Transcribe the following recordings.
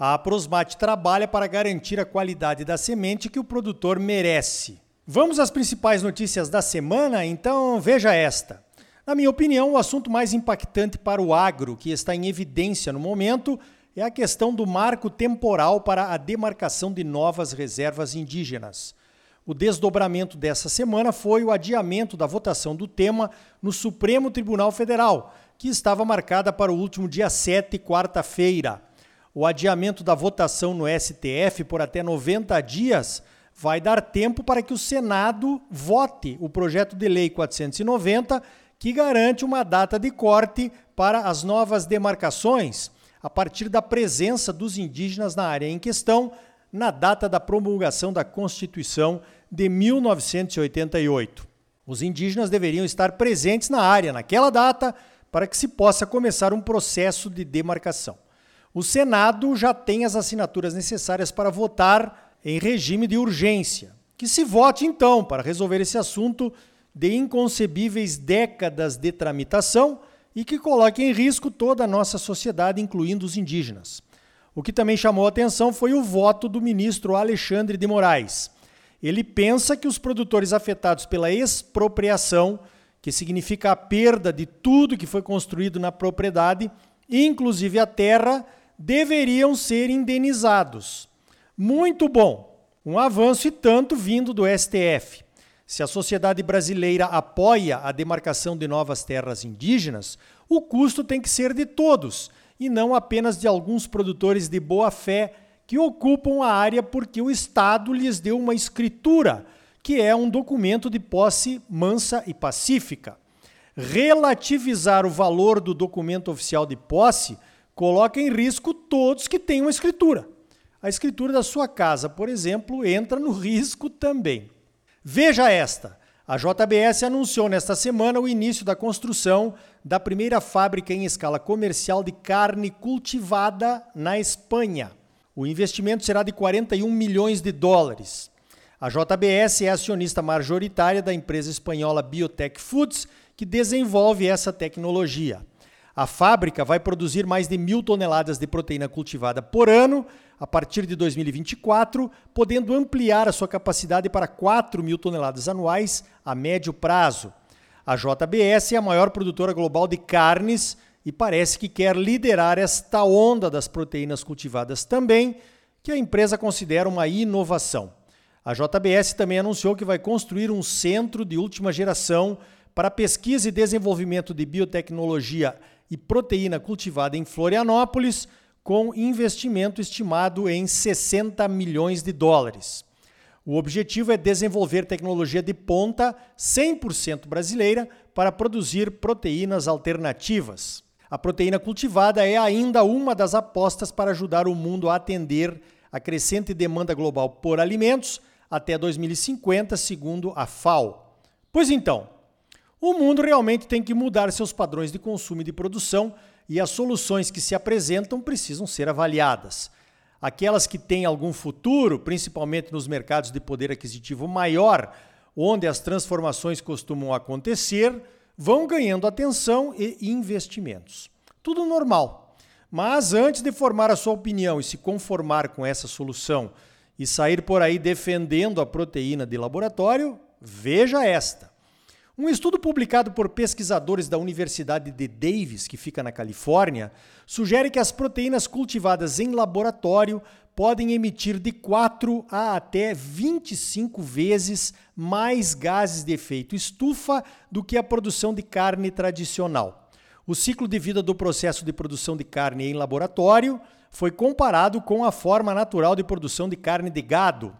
A Prosmate trabalha para garantir a qualidade da semente que o produtor merece. Vamos às principais notícias da semana? Então veja esta. Na minha opinião, o assunto mais impactante para o agro, que está em evidência no momento, é a questão do marco temporal para a demarcação de novas reservas indígenas. O desdobramento dessa semana foi o adiamento da votação do tema no Supremo Tribunal Federal, que estava marcada para o último dia 7, quarta-feira. O adiamento da votação no STF por até 90 dias vai dar tempo para que o Senado vote o projeto de lei 490, que garante uma data de corte para as novas demarcações, a partir da presença dos indígenas na área em questão, na data da promulgação da Constituição de 1988. Os indígenas deveriam estar presentes na área naquela data para que se possa começar um processo de demarcação. O Senado já tem as assinaturas necessárias para votar em regime de urgência. Que se vote então para resolver esse assunto de inconcebíveis décadas de tramitação e que coloque em risco toda a nossa sociedade, incluindo os indígenas. O que também chamou a atenção foi o voto do ministro Alexandre de Moraes. Ele pensa que os produtores afetados pela expropriação, que significa a perda de tudo que foi construído na propriedade, inclusive a terra, deveriam ser indenizados. Muito bom! Um avanço e tanto vindo do STF. Se a sociedade brasileira apoia a demarcação de novas terras indígenas, o custo tem que ser de todos e não apenas de alguns produtores de boa fé que ocupam a área porque o Estado lhes deu uma escritura, que é um documento de posse mansa e pacífica. Relativizar o valor do documento oficial de posse coloca em risco todos que têm uma escritura. A escritura da sua casa, por exemplo, entra no risco também. Veja esta. A JBS anunciou nesta semana o início da construção da primeira fábrica em escala comercial de carne cultivada na Espanha. O investimento será de 41 milhões de dólares. A JBS é acionista majoritária da empresa espanhola Biotech Foods, que desenvolve essa tecnologia. A fábrica vai produzir mais de mil toneladas de proteína cultivada por ano a partir de 2024, podendo ampliar a sua capacidade para 4 mil toneladas anuais a médio prazo. A JBS é a maior produtora global de carnes e parece que quer liderar esta onda das proteínas cultivadas também, que a empresa considera uma inovação. A JBS também anunciou que vai construir um centro de última geração para pesquisa e desenvolvimento de biotecnologia e proteína cultivada em Florianópolis, com investimento estimado em 60 milhões de dólares. O objetivo é desenvolver tecnologia de ponta 100% brasileira para produzir proteínas alternativas. A proteína cultivada é ainda uma das apostas para ajudar o mundo a atender a crescente demanda global por alimentos até 2050, segundo a FAO. Pois então, o mundo realmente tem que mudar seus padrões de consumo e de produção e as soluções que se apresentam precisam ser avaliadas. Aquelas que têm algum futuro, principalmente nos mercados de poder aquisitivo maior, onde as transformações costumam acontecer, vão ganhando atenção e investimentos. Tudo normal. Mas antes de formar a sua opinião e se conformar com essa solução e sair por aí defendendo a proteína de laboratório, veja esta. Um estudo publicado por pesquisadores da Universidade de Davis, que fica na Califórnia, sugere que as proteínas cultivadas em laboratório podem emitir de 4 a até 25 vezes mais gases de efeito estufa do que a produção de carne tradicional. O ciclo de vida do processo de produção de carne em laboratório foi comparado com a forma natural de produção de carne de gado.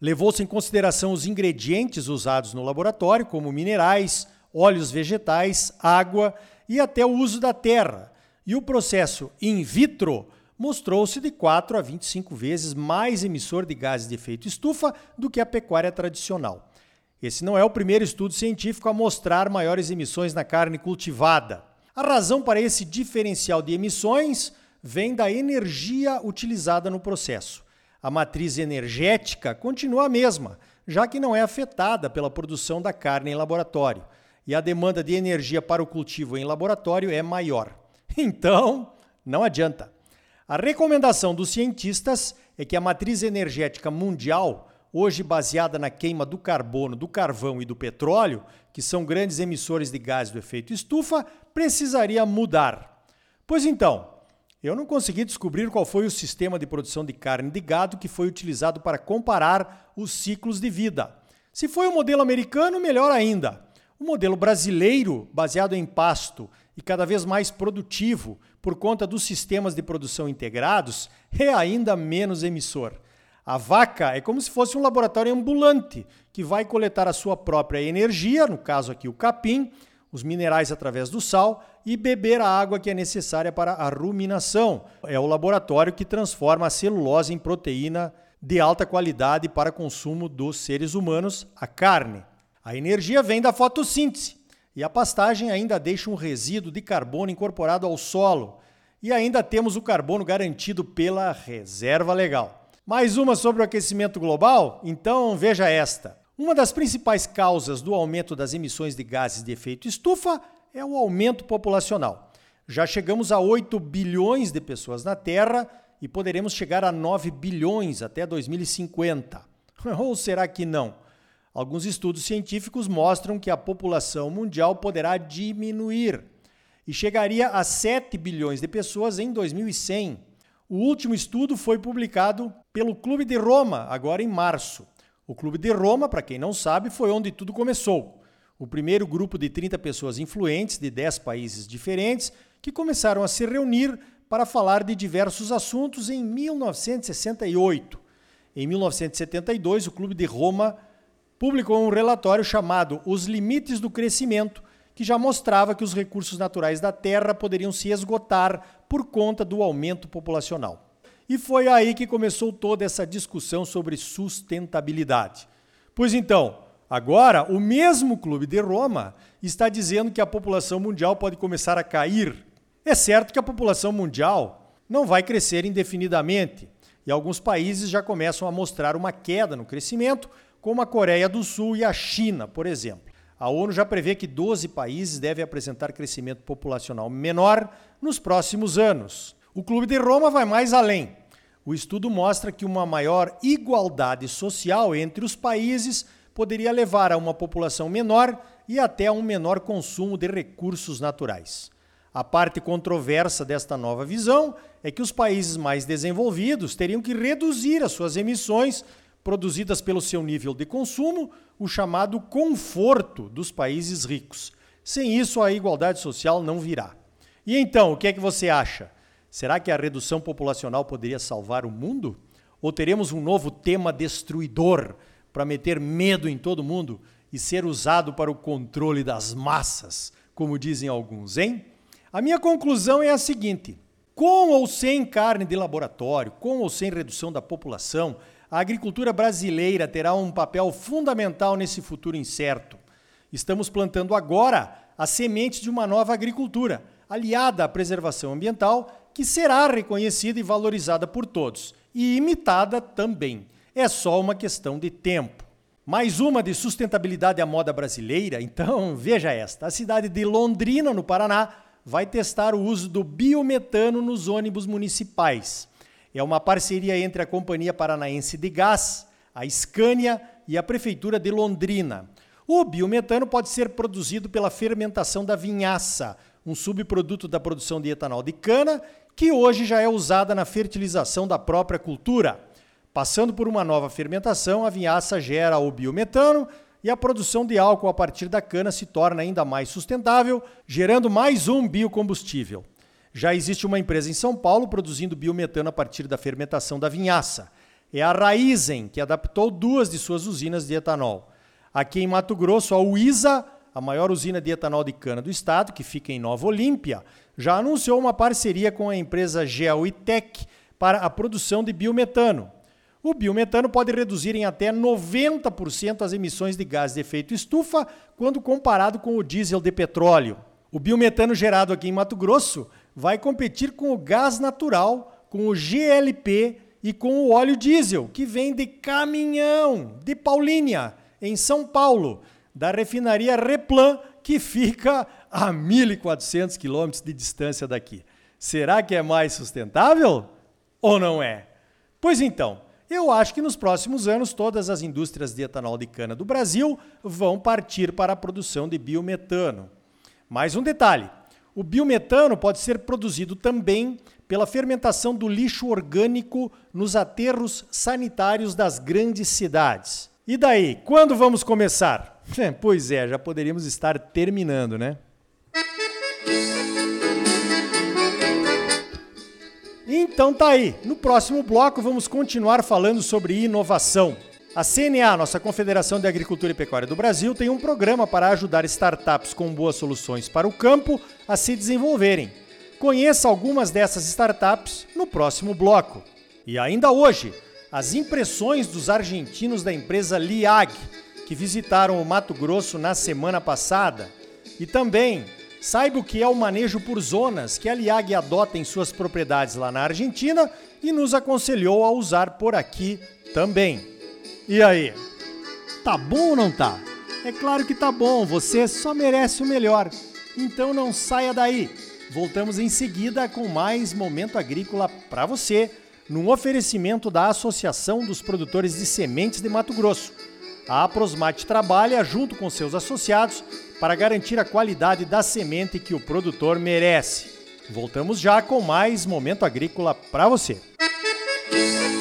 Levou-se em consideração os ingredientes usados no laboratório, como minerais, óleos vegetais, água e até o uso da terra. E o processo in vitro mostrou-se de 4 a 25 vezes mais emissor de gases de efeito estufa do que a pecuária tradicional. Esse não é o primeiro estudo científico a mostrar maiores emissões na carne cultivada. A razão para esse diferencial de emissões vem da energia utilizada no processo. A matriz energética continua a mesma, já que não é afetada pela produção da carne em laboratório, e a demanda de energia para o cultivo em laboratório é maior. Então, não adianta. A recomendação dos cientistas é que a matriz energética mundial, hoje baseada na queima do carbono, do carvão e do petróleo, que são grandes emissores de gases do efeito estufa, precisaria mudar. Pois então, eu não consegui descobrir qual foi o sistema de produção de carne de gado que foi utilizado para comparar os ciclos de vida. Se foi o modelo americano, melhor ainda. O modelo brasileiro, baseado em pasto e cada vez mais produtivo por conta dos sistemas de produção integrados, é ainda menos emissor. A vaca é como se fosse um laboratório ambulante que vai coletar a sua própria energia, no caso aqui o capim, os minerais através do sal e beber a água que é necessária para a ruminação. É o laboratório que transforma a celulose em proteína de alta qualidade para consumo dos seres humanos, a carne. A energia vem da fotossíntese e a pastagem ainda deixa um resíduo de carbono incorporado ao solo. E ainda temos o carbono garantido pela reserva legal. Mais uma sobre o aquecimento global? Então veja esta. Uma das principais causas do aumento das emissões de gases de efeito estufa é o aumento populacional. Já chegamos a 8 bilhões de pessoas na Terra e poderemos chegar a 9 bilhões até 2050. Ou será que não? Alguns estudos científicos mostram que a população mundial poderá diminuir e chegaria a 7 bilhões de pessoas em 2100. O último estudo foi publicado pelo Clube de Roma, agora em março. O Clube de Roma, para quem não sabe, foi onde tudo começou. O primeiro grupo de 30 pessoas influentes de 10 países diferentes que começaram a se reunir para falar de diversos assuntos em 1968. Em 1972, o Clube de Roma publicou um relatório chamado Os Limites do Crescimento, que já mostrava que os recursos naturais da Terra poderiam se esgotar por conta do aumento populacional. E foi aí que começou toda essa discussão sobre sustentabilidade. Pois então, agora o mesmo Clube de Roma está dizendo que a população mundial pode começar a cair. É certo que a população mundial não vai crescer indefinidamente, e alguns países já começam a mostrar uma queda no crescimento, como a Coreia do Sul e a China, por exemplo. A ONU já prevê que 12 países devem apresentar crescimento populacional menor nos próximos anos. O Clube de Roma vai mais além. O estudo mostra que uma maior igualdade social entre os países poderia levar a uma população menor e até a um menor consumo de recursos naturais. A parte controversa desta nova visão é que os países mais desenvolvidos teriam que reduzir as suas emissões produzidas pelo seu nível de consumo, o chamado conforto dos países ricos. Sem isso, a igualdade social não virá. E então, o que é que você acha? Será que a redução populacional poderia salvar o mundo? Ou teremos um novo tema destruidor para meter medo em todo mundo e ser usado para o controle das massas, como dizem alguns, hein? A minha conclusão é a seguinte: com ou sem carne de laboratório, com ou sem redução da população, a agricultura brasileira terá um papel fundamental nesse futuro incerto. Estamos plantando agora as sementes de uma nova agricultura, aliada à preservação ambiental que será reconhecida e valorizada por todos e imitada também. É só uma questão de tempo. Mais uma de sustentabilidade à moda brasileira, então veja esta: a cidade de Londrina, no Paraná, vai testar o uso do biometano nos ônibus municipais. É uma parceria entre a Companhia Paranaense de Gás, a Scania e a Prefeitura de Londrina. O biometano pode ser produzido pela fermentação da vinhaça, um subproduto da produção de etanol de cana que hoje já é usada na fertilização da própria cultura. Passando por uma nova fermentação, a vinhaça gera o biometano e a produção de álcool a partir da cana se torna ainda mais sustentável, gerando mais um biocombustível. Já existe uma empresa em São Paulo produzindo biometano a partir da fermentação da vinhaça. É a Raizen, que adaptou duas de suas usinas de etanol. Aqui em Mato Grosso, a Uisa a maior usina de etanol de cana do estado, que fica em Nova Olímpia, já anunciou uma parceria com a empresa Geoitec para a produção de biometano. O biometano pode reduzir em até 90% as emissões de gás de efeito estufa quando comparado com o diesel de petróleo. O biometano gerado aqui em Mato Grosso vai competir com o gás natural, com o GLP e com o óleo diesel, que vem de caminhão de Paulínia, em São Paulo, da refinaria Replan, que fica a 1.400 quilômetros de distância daqui. Será que é mais sustentável ou não é? Pois então, eu acho que nos próximos anos todas as indústrias de etanol de cana do Brasil vão partir para a produção de biometano. Mais um detalhe: o biometano pode ser produzido também pela fermentação do lixo orgânico nos aterros sanitários das grandes cidades. E daí, quando vamos começar? pois é, já poderíamos estar terminando, né? Então tá aí. No próximo bloco vamos continuar falando sobre inovação. A CNA, nossa Confederação de Agricultura e Pecuária do Brasil, tem um programa para ajudar startups com boas soluções para o campo a se desenvolverem. Conheça algumas dessas startups no próximo bloco. E ainda hoje, as impressões dos argentinos da empresa Liag, que visitaram o Mato Grosso na semana passada. E também Saiba o que é o manejo por zonas que a Liag adota em suas propriedades lá na Argentina e nos aconselhou a usar por aqui também. E aí? Tá bom ou não tá? É claro que tá bom, você só merece o melhor. Então não saia daí. Voltamos em seguida com mais momento agrícola para você, num oferecimento da Associação dos Produtores de Sementes de Mato Grosso. A Aprosmate trabalha junto com seus associados para garantir a qualidade da semente que o produtor merece. Voltamos já com mais momento agrícola para você. Música